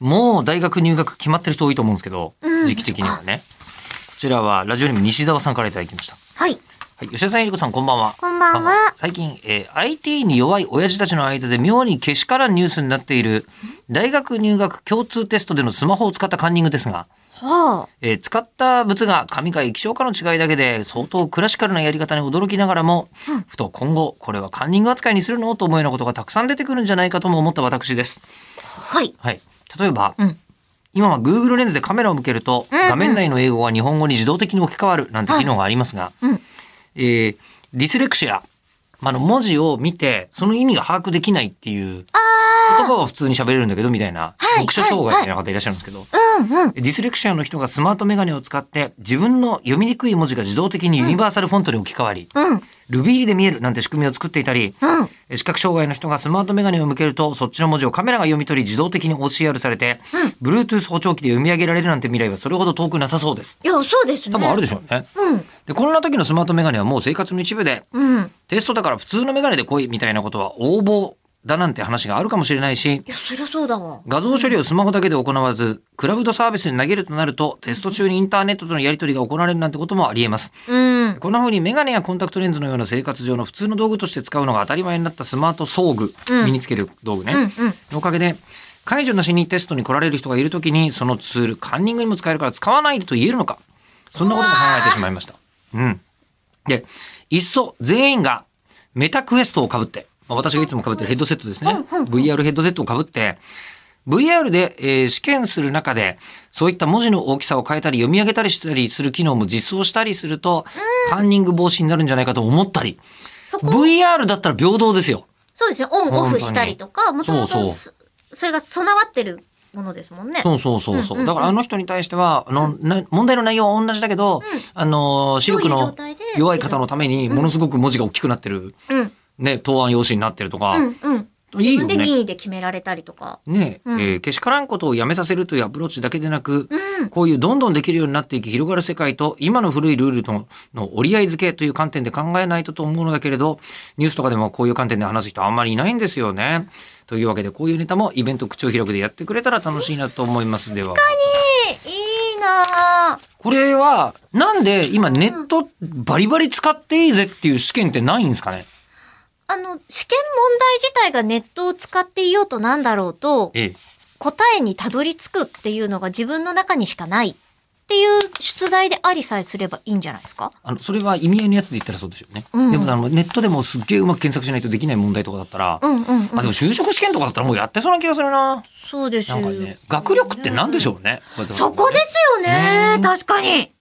もう大学入学決まってる人多いと思うんですけど、うん時期的にはね。こちらはラジオネーム西澤さんからいただきました。はい。はい、吉田さん、えりこさん、こんばんは。こんばんは最近、えー IT に弱い親父たちの間で妙にけしからんニュースになっている、大学入学共通テストでのスマホを使ったカンニングですが、はあ。えー使った物が紙か液晶かの違いだけで相当クラシカルなやり方に驚きながらも、ふと今後これはカンニング扱いにするの？と思うようなことがたくさん出てくるんじゃないかとも思った私です。はい。はい、例えば、うん。今は Google レンズでカメラを向けると、画面内の英語が日本語に自動的に置き換わるなんて機能がありますが、うん。えーディスレクシア、まあ、あの文字を見てその意味が把握できないっていう言葉は普通に喋れるんだけどみたいな、はい読書障害みたいな方いらっしゃるんですけど、うんうん。ディスレクシアの人がスマートメガネを使って自分の読みにくい文字が自動的にユニバーサルフォントに置き換わり、うん。ルビーで見えるなんて仕組みを作っていたり、うん。視覚障害の人がスマートメガネを向けるとそっちの文字をカメラが読み取り自動的に OCR されて、Bluetooth 補聴器で読み上げられるなんて未来はそれほど遠くなさそうです。いや、そうですね。多分あるでしょうね。うん。で、こんな時のスマートメガネはもう生活の一部で、うん。テストだから普通のメガネで来いみたいなことは横暴だなんて話があるかもしれないし、いや、そりゃそうだわ。画像処理をスマホだけで行わず、クラウドサービスに投げるとなると、テスト中にインターネットとのやり取りが行われるなんてこともあり得ます。うん。こんな風にメガネやコンタクトレンズのような生活上の普通の道具として使うのが当たり前になったスマート装具、うん身につける道具ね、うんうん。のおかげで、解除なしにテストに来られる人がいるときに、そのツール、カンニングにも使えるから使わないでと言えるのか。そんなことも考えてしまいました。うん。で、いっそ全員がメタクエストをかぶって、まあ、私がいつもかぶってるヘッドセットですね。VR ヘッドセットをかぶって、VR で、えー試験する中で、そういった文字の大きさを変えたり読み上げたりしたりする機能も実装したりすると、カンニング防止になるんじゃないかと思ったり、VR だったら平等ですよ。そうですね。オンオフしたりとか、もともとそそれが備わってるものですもんね。そうそうそうそう。うんうんうんだからあの人に対しては、あの、な問題の内容は同じだけど、あの、視力どういうの状態で弱い方のためにものすごく文字が大きくなってる、うん。ね、答案用紙になってるとか、うんうん。いいよね。自分で任意で決められたりとか。ね、うんえーけしからんことをやめさせるというアプローチだけでなく、うん。こういうどんどんできるようになっていき広がる世界と今の古いルールとの折り合い付けという観点で考えないとと思うのだけれどニュースとかでもこういう観点で話す人あんまりいないんですよね。というわけでこういうネタもイベント口を広くでやってくれたら楽しいなと思いますでは。いいなぁ。これはなんで今ネットバリバリ使っていいぜっていう試験ってないんですかね？あの、試験問題自体がネットを使っていようとなんだろうと、ええ。答えにたどり着くっていうのが自分の中にしかないっていう出題でありさえすればいいんじゃないですか？あのそれは意味合いのやつで言ったらそうですよね。うんでもあのネットでもすっげえうまく検索しないとできない問題とかだったら、うんうん、うん。あでも就職試験とかだったらもうやってそうな気がするな。そうですよね学力って何でしょうね。そこですよね。確かに。